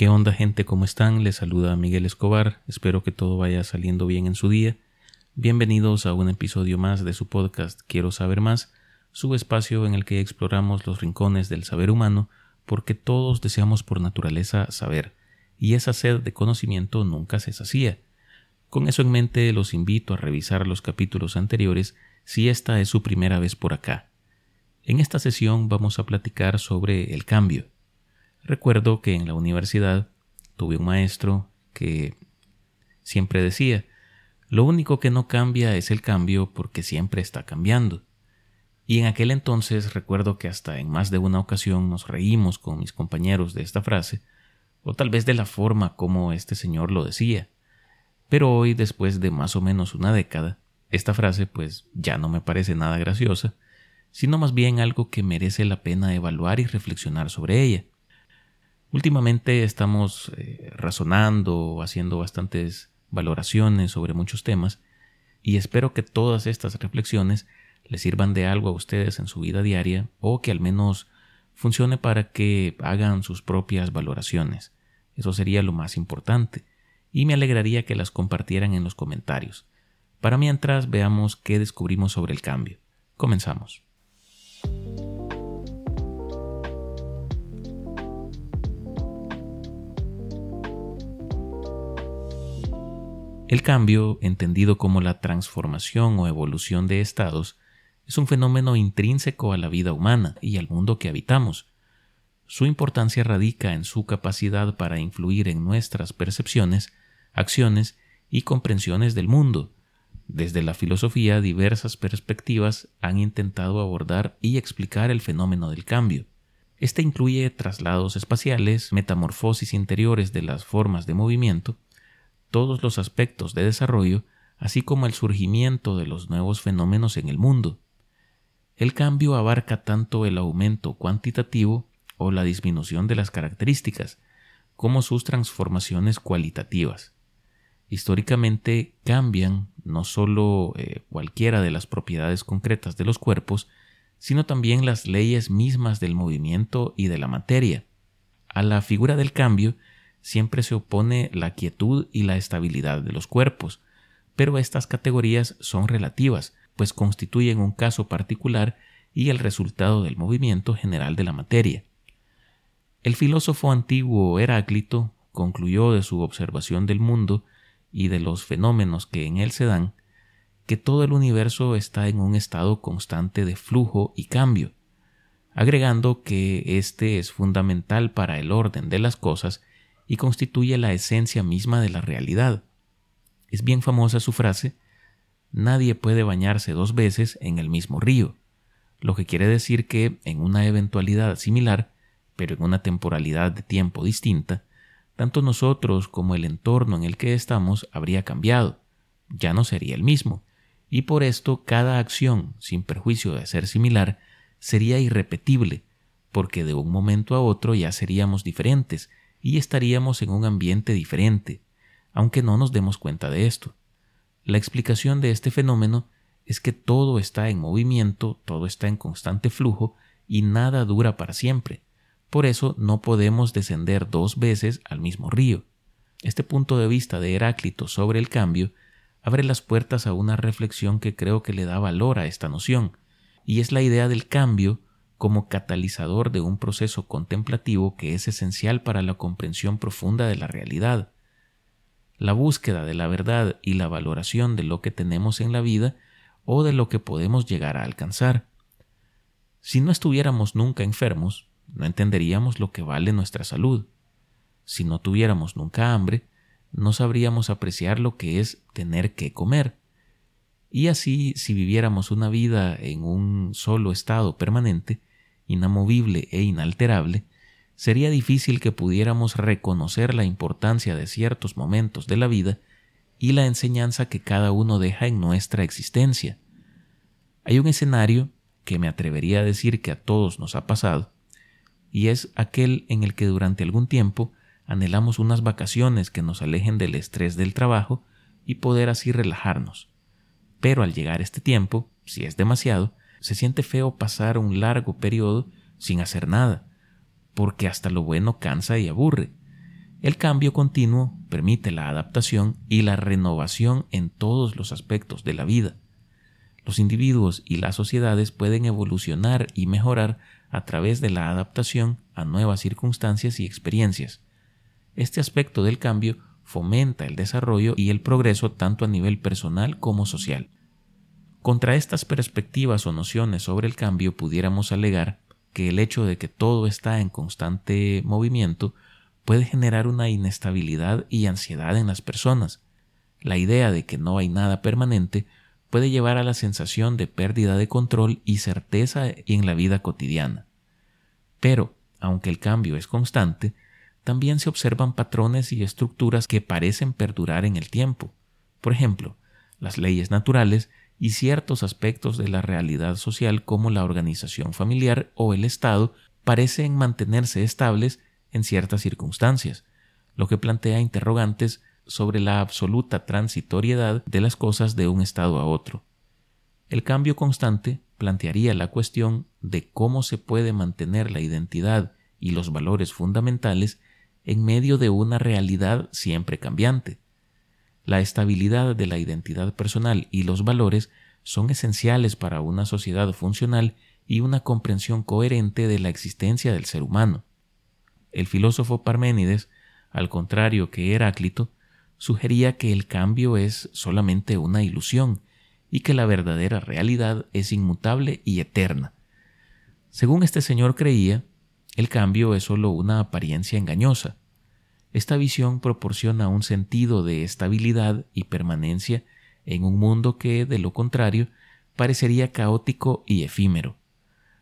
¿Qué onda gente? ¿Cómo están? Les saluda Miguel Escobar. Espero que todo vaya saliendo bien en su día. Bienvenidos a un episodio más de su podcast Quiero saber más, su espacio en el que exploramos los rincones del saber humano, porque todos deseamos por naturaleza saber, y esa sed de conocimiento nunca se sacía. Con eso en mente los invito a revisar los capítulos anteriores si esta es su primera vez por acá. En esta sesión vamos a platicar sobre el cambio Recuerdo que en la universidad tuve un maestro que siempre decía, lo único que no cambia es el cambio porque siempre está cambiando. Y en aquel entonces recuerdo que hasta en más de una ocasión nos reímos con mis compañeros de esta frase, o tal vez de la forma como este señor lo decía. Pero hoy, después de más o menos una década, esta frase pues ya no me parece nada graciosa, sino más bien algo que merece la pena evaluar y reflexionar sobre ella. Últimamente estamos eh, razonando, haciendo bastantes valoraciones sobre muchos temas y espero que todas estas reflexiones les sirvan de algo a ustedes en su vida diaria o que al menos funcione para que hagan sus propias valoraciones. Eso sería lo más importante y me alegraría que las compartieran en los comentarios. Para mientras veamos qué descubrimos sobre el cambio. Comenzamos. El cambio, entendido como la transformación o evolución de estados, es un fenómeno intrínseco a la vida humana y al mundo que habitamos. Su importancia radica en su capacidad para influir en nuestras percepciones, acciones y comprensiones del mundo. Desde la filosofía diversas perspectivas han intentado abordar y explicar el fenómeno del cambio. Este incluye traslados espaciales, metamorfosis interiores de las formas de movimiento, todos los aspectos de desarrollo, así como el surgimiento de los nuevos fenómenos en el mundo. El cambio abarca tanto el aumento cuantitativo o la disminución de las características, como sus transformaciones cualitativas. Históricamente cambian no solo eh, cualquiera de las propiedades concretas de los cuerpos, sino también las leyes mismas del movimiento y de la materia. A la figura del cambio siempre se opone la quietud y la estabilidad de los cuerpos, pero estas categorías son relativas, pues constituyen un caso particular y el resultado del movimiento general de la materia. El filósofo antiguo Heráclito concluyó de su observación del mundo y de los fenómenos que en él se dan, que todo el universo está en un estado constante de flujo y cambio, agregando que éste es fundamental para el orden de las cosas y constituye la esencia misma de la realidad. Es bien famosa su frase, nadie puede bañarse dos veces en el mismo río, lo que quiere decir que en una eventualidad similar, pero en una temporalidad de tiempo distinta, tanto nosotros como el entorno en el que estamos habría cambiado, ya no sería el mismo, y por esto cada acción, sin perjuicio de ser similar, sería irrepetible, porque de un momento a otro ya seríamos diferentes, y estaríamos en un ambiente diferente, aunque no nos demos cuenta de esto. La explicación de este fenómeno es que todo está en movimiento, todo está en constante flujo y nada dura para siempre. Por eso no podemos descender dos veces al mismo río. Este punto de vista de Heráclito sobre el cambio abre las puertas a una reflexión que creo que le da valor a esta noción, y es la idea del cambio como catalizador de un proceso contemplativo que es esencial para la comprensión profunda de la realidad. La búsqueda de la verdad y la valoración de lo que tenemos en la vida o de lo que podemos llegar a alcanzar. Si no estuviéramos nunca enfermos, no entenderíamos lo que vale nuestra salud. Si no tuviéramos nunca hambre, no sabríamos apreciar lo que es tener que comer. Y así, si viviéramos una vida en un solo estado permanente, inamovible e inalterable, sería difícil que pudiéramos reconocer la importancia de ciertos momentos de la vida y la enseñanza que cada uno deja en nuestra existencia. Hay un escenario que me atrevería a decir que a todos nos ha pasado, y es aquel en el que durante algún tiempo anhelamos unas vacaciones que nos alejen del estrés del trabajo y poder así relajarnos. Pero al llegar este tiempo, si es demasiado, se siente feo pasar un largo periodo sin hacer nada, porque hasta lo bueno cansa y aburre. El cambio continuo permite la adaptación y la renovación en todos los aspectos de la vida. Los individuos y las sociedades pueden evolucionar y mejorar a través de la adaptación a nuevas circunstancias y experiencias. Este aspecto del cambio fomenta el desarrollo y el progreso tanto a nivel personal como social. Contra estas perspectivas o nociones sobre el cambio pudiéramos alegar que el hecho de que todo está en constante movimiento puede generar una inestabilidad y ansiedad en las personas. La idea de que no hay nada permanente puede llevar a la sensación de pérdida de control y certeza en la vida cotidiana. Pero, aunque el cambio es constante, también se observan patrones y estructuras que parecen perdurar en el tiempo. Por ejemplo, las leyes naturales y ciertos aspectos de la realidad social como la organización familiar o el Estado parecen mantenerse estables en ciertas circunstancias, lo que plantea interrogantes sobre la absoluta transitoriedad de las cosas de un estado a otro. El cambio constante plantearía la cuestión de cómo se puede mantener la identidad y los valores fundamentales en medio de una realidad siempre cambiante. La estabilidad de la identidad personal y los valores son esenciales para una sociedad funcional y una comprensión coherente de la existencia del ser humano. El filósofo Parménides, al contrario que Heráclito, sugería que el cambio es solamente una ilusión y que la verdadera realidad es inmutable y eterna. Según este señor creía, el cambio es sólo una apariencia engañosa. Esta visión proporciona un sentido de estabilidad y permanencia en un mundo que, de lo contrario, parecería caótico y efímero.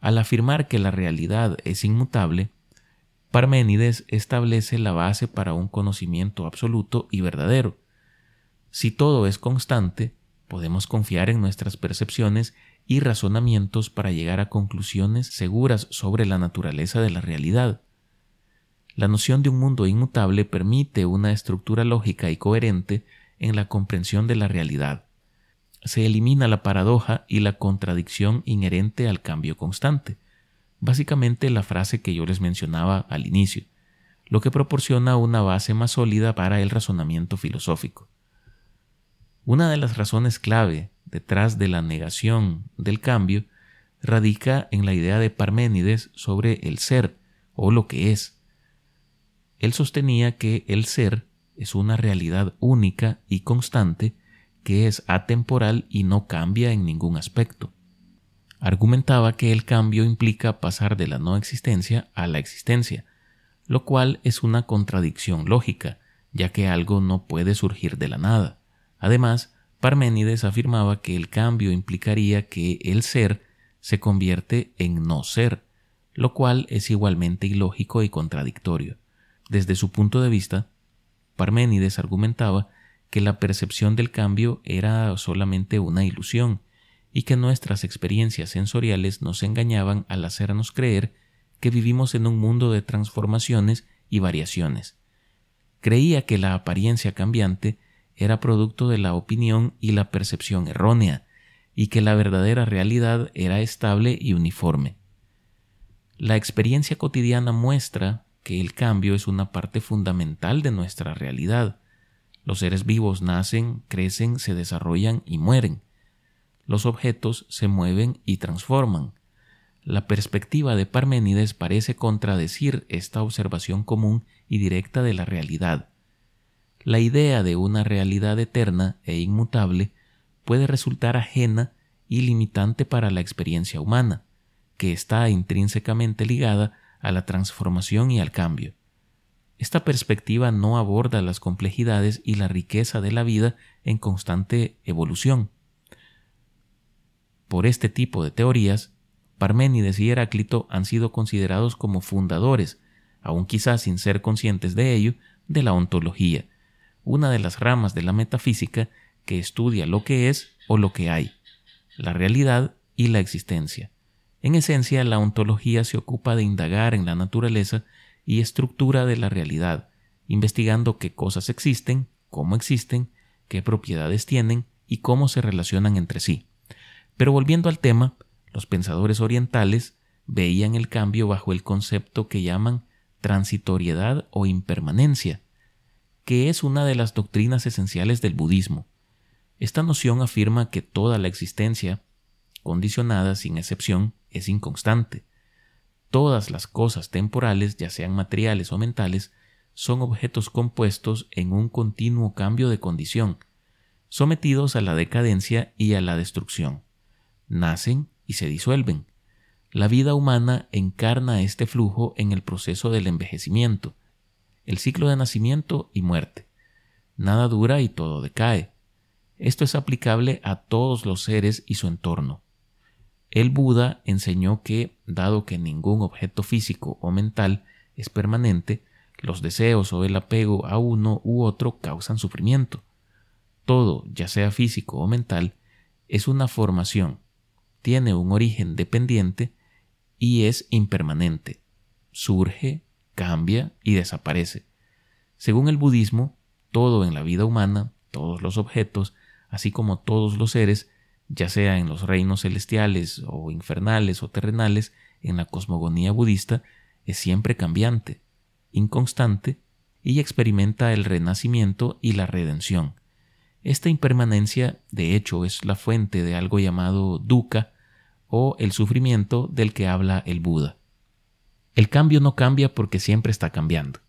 Al afirmar que la realidad es inmutable, Parménides establece la base para un conocimiento absoluto y verdadero. Si todo es constante, podemos confiar en nuestras percepciones y razonamientos para llegar a conclusiones seguras sobre la naturaleza de la realidad. La noción de un mundo inmutable permite una estructura lógica y coherente en la comprensión de la realidad. Se elimina la paradoja y la contradicción inherente al cambio constante básicamente la frase que yo les mencionaba al inicio, lo que proporciona una base más sólida para el razonamiento filosófico. Una de las razones clave detrás de la negación del cambio radica en la idea de Parménides sobre el ser o lo que es. Él sostenía que el ser es una realidad única y constante que es atemporal y no cambia en ningún aspecto argumentaba que el cambio implica pasar de la no existencia a la existencia, lo cual es una contradicción lógica, ya que algo no puede surgir de la nada. Además, Parménides afirmaba que el cambio implicaría que el ser se convierte en no ser, lo cual es igualmente ilógico y contradictorio. Desde su punto de vista, Parménides argumentaba que la percepción del cambio era solamente una ilusión, y que nuestras experiencias sensoriales nos engañaban al hacernos creer que vivimos en un mundo de transformaciones y variaciones. Creía que la apariencia cambiante era producto de la opinión y la percepción errónea, y que la verdadera realidad era estable y uniforme. La experiencia cotidiana muestra que el cambio es una parte fundamental de nuestra realidad. Los seres vivos nacen, crecen, se desarrollan y mueren los objetos se mueven y transforman. La perspectiva de Parménides parece contradecir esta observación común y directa de la realidad. La idea de una realidad eterna e inmutable puede resultar ajena y limitante para la experiencia humana, que está intrínsecamente ligada a la transformación y al cambio. Esta perspectiva no aborda las complejidades y la riqueza de la vida en constante evolución. Por este tipo de teorías, Parménides y Heráclito han sido considerados como fundadores, aun quizás sin ser conscientes de ello, de la ontología, una de las ramas de la metafísica que estudia lo que es o lo que hay, la realidad y la existencia. En esencia, la ontología se ocupa de indagar en la naturaleza y estructura de la realidad, investigando qué cosas existen, cómo existen, qué propiedades tienen y cómo se relacionan entre sí. Pero volviendo al tema, los pensadores orientales veían el cambio bajo el concepto que llaman transitoriedad o impermanencia, que es una de las doctrinas esenciales del budismo. Esta noción afirma que toda la existencia, condicionada sin excepción, es inconstante. Todas las cosas temporales, ya sean materiales o mentales, son objetos compuestos en un continuo cambio de condición, sometidos a la decadencia y a la destrucción. Nacen y se disuelven. La vida humana encarna este flujo en el proceso del envejecimiento, el ciclo de nacimiento y muerte. Nada dura y todo decae. Esto es aplicable a todos los seres y su entorno. El Buda enseñó que, dado que ningún objeto físico o mental es permanente, los deseos o el apego a uno u otro causan sufrimiento. Todo, ya sea físico o mental, es una formación, tiene un origen dependiente y es impermanente. Surge, cambia y desaparece. Según el budismo, todo en la vida humana, todos los objetos, así como todos los seres, ya sea en los reinos celestiales o infernales o terrenales, en la cosmogonía budista, es siempre cambiante, inconstante y experimenta el renacimiento y la redención. Esta impermanencia, de hecho, es la fuente de algo llamado dukkha o el sufrimiento del que habla el Buda. El cambio no cambia porque siempre está cambiando.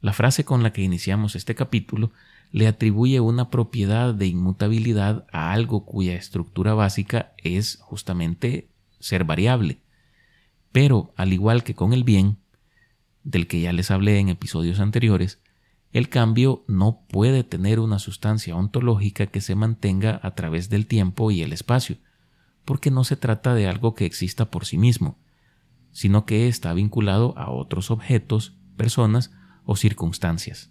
La frase con la que iniciamos este capítulo le atribuye una propiedad de inmutabilidad a algo cuya estructura básica es justamente ser variable. Pero, al igual que con el bien, del que ya les hablé en episodios anteriores, el cambio no puede tener una sustancia ontológica que se mantenga a través del tiempo y el espacio, porque no se trata de algo que exista por sí mismo, sino que está vinculado a otros objetos, personas o circunstancias.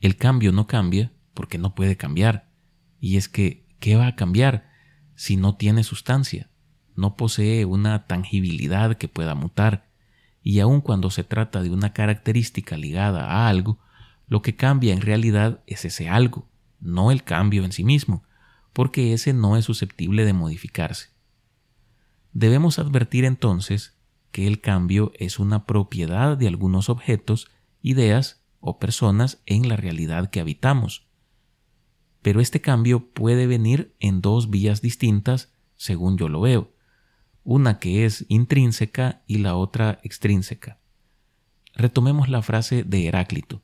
El cambio no cambia porque no puede cambiar, y es que, ¿qué va a cambiar si no tiene sustancia? No posee una tangibilidad que pueda mutar, y aun cuando se trata de una característica ligada a algo, lo que cambia en realidad es ese algo, no el cambio en sí mismo, porque ese no es susceptible de modificarse. Debemos advertir entonces que el cambio es una propiedad de algunos objetos, ideas o personas en la realidad que habitamos. Pero este cambio puede venir en dos vías distintas, según yo lo veo una que es intrínseca y la otra extrínseca. Retomemos la frase de Heráclito,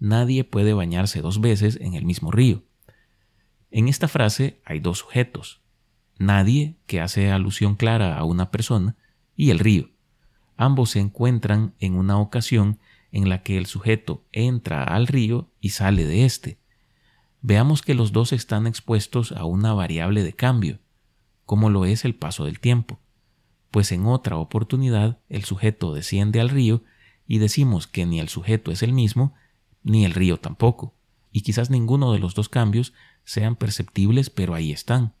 nadie puede bañarse dos veces en el mismo río. En esta frase hay dos sujetos, nadie, que hace alusión clara a una persona, y el río. Ambos se encuentran en una ocasión en la que el sujeto entra al río y sale de éste. Veamos que los dos están expuestos a una variable de cambio, como lo es el paso del tiempo pues en otra oportunidad el sujeto desciende al río y decimos que ni el sujeto es el mismo, ni el río tampoco, y quizás ninguno de los dos cambios sean perceptibles, pero ahí están.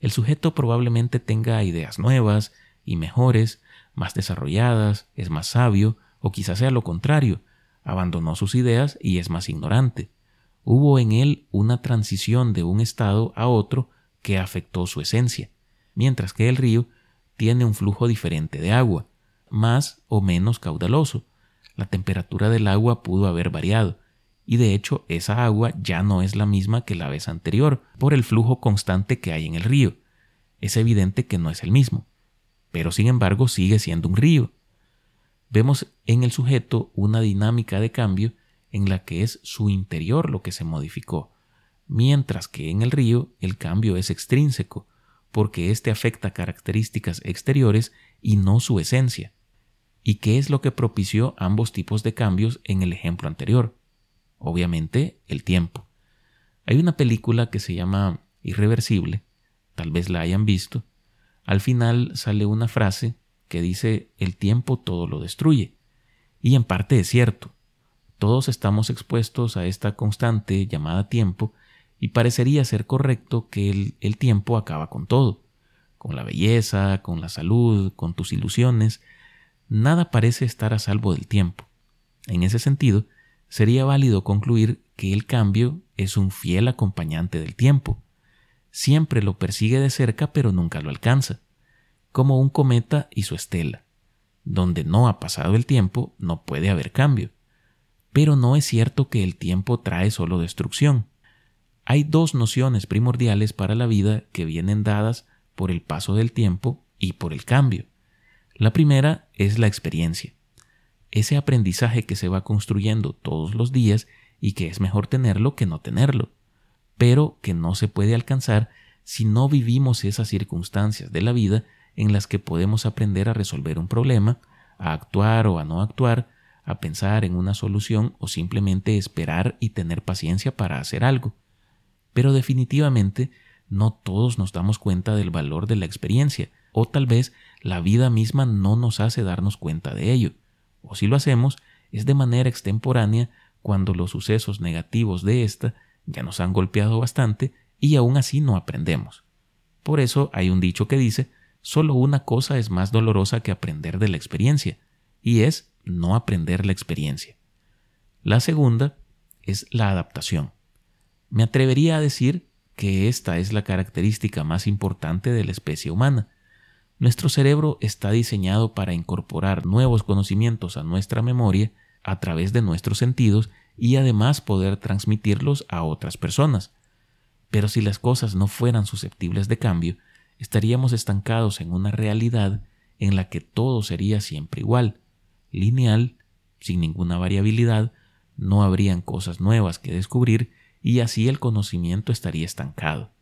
El sujeto probablemente tenga ideas nuevas y mejores, más desarrolladas, es más sabio, o quizás sea lo contrario, abandonó sus ideas y es más ignorante. Hubo en él una transición de un estado a otro que afectó su esencia, mientras que el río tiene un flujo diferente de agua, más o menos caudaloso. La temperatura del agua pudo haber variado, y de hecho esa agua ya no es la misma que la vez anterior por el flujo constante que hay en el río. Es evidente que no es el mismo, pero sin embargo sigue siendo un río. Vemos en el sujeto una dinámica de cambio en la que es su interior lo que se modificó, mientras que en el río el cambio es extrínseco, porque éste afecta características exteriores y no su esencia. ¿Y qué es lo que propició ambos tipos de cambios en el ejemplo anterior? Obviamente, el tiempo. Hay una película que se llama Irreversible, tal vez la hayan visto. Al final sale una frase que dice el tiempo todo lo destruye. Y en parte es cierto. Todos estamos expuestos a esta constante llamada tiempo y parecería ser correcto que el, tiempo acaba con todo, con la belleza, con la salud, con tus ilusiones. Nada parece estar a salvo del tiempo. En ese sentido, sería válido concluir que el cambio es un fiel acompañante del tiempo. Siempre lo persigue de cerca pero nunca lo alcanza, como un cometa y su estela. donde no ha pasado el tiempo, no puede haber cambio. Pero no es cierto que el tiempo trae solo destrucción. Hay dos nociones primordiales para la vida que vienen dadas por el paso del tiempo y por el cambio. La primera es la experiencia, ese aprendizaje que se va construyendo todos los días y que es mejor tenerlo que no tenerlo, pero que no se puede alcanzar si no vivimos esas circunstancias de la vida en las que podemos aprender a resolver un problema, a actuar o a no actuar, a pensar en una solución o simplemente esperar y tener paciencia para hacer algo. Pero definitivamente no todos nos damos cuenta del valor de la experiencia, o tal vez la vida misma no nos hace darnos cuenta de ello, o si lo hacemos es de manera extemporánea cuando los sucesos negativos de ésta ya nos han golpeado bastante y aún así no aprendemos. Por eso hay un dicho que dice solo una cosa es más dolorosa que aprender de la experiencia, y es no aprender la experiencia. La segunda es la adaptación. Me atrevería a decir que esta es la característica más importante de la especie humana. Nuestro cerebro está diseñado para incorporar nuevos conocimientos a nuestra memoria a través de nuestros sentidos y además poder transmitirlos a otras personas. Pero si las cosas no fueran susceptibles de cambio, estaríamos estancados en una realidad en la que todo sería siempre igual, lineal, sin ninguna variabilidad, no habrían cosas nuevas que descubrir y así el conocimiento estaría estancado.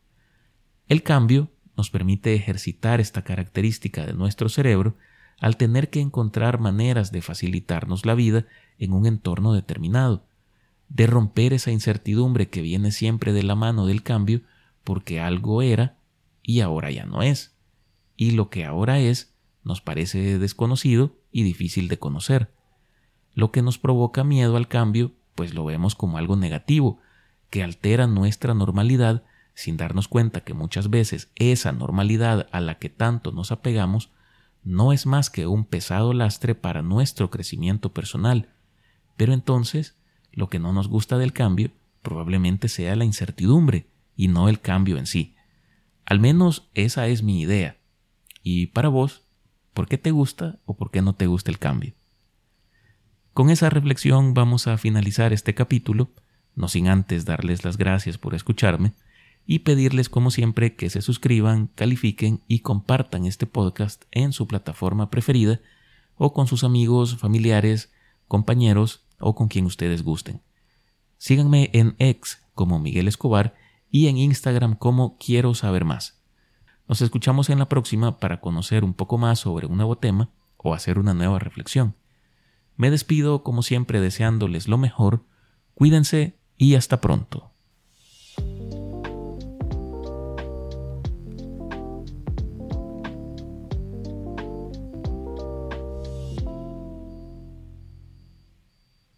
El cambio nos permite ejercitar esta característica de nuestro cerebro al tener que encontrar maneras de facilitarnos la vida en un entorno determinado, de romper esa incertidumbre que viene siempre de la mano del cambio porque algo era y ahora ya no es. Y lo que ahora es nos parece desconocido y difícil de conocer. Lo que nos provoca miedo al cambio, pues lo vemos como algo negativo, que altera nuestra normalidad sin darnos cuenta que muchas veces esa normalidad a la que tanto nos apegamos no es más que un pesado lastre para nuestro crecimiento personal. Pero entonces, lo que no nos gusta del cambio probablemente sea la incertidumbre y no el cambio en sí. Al menos esa es mi idea. Y para vos, ¿por qué te gusta o por qué no te gusta el cambio? Con esa reflexión vamos a finalizar este capítulo, no sin antes darles las gracias por escucharme y pedirles como siempre que se suscriban, califiquen y compartan este podcast en su plataforma preferida o con sus amigos, familiares, compañeros o con quien ustedes gusten. Síganme en X como Miguel Escobar y en Instagram como Quiero saber más. Nos escuchamos en la próxima para conocer un poco más sobre un nuevo tema o hacer una nueva reflexión. Me despido como siempre deseándoles lo mejor, cuídense y hasta pronto.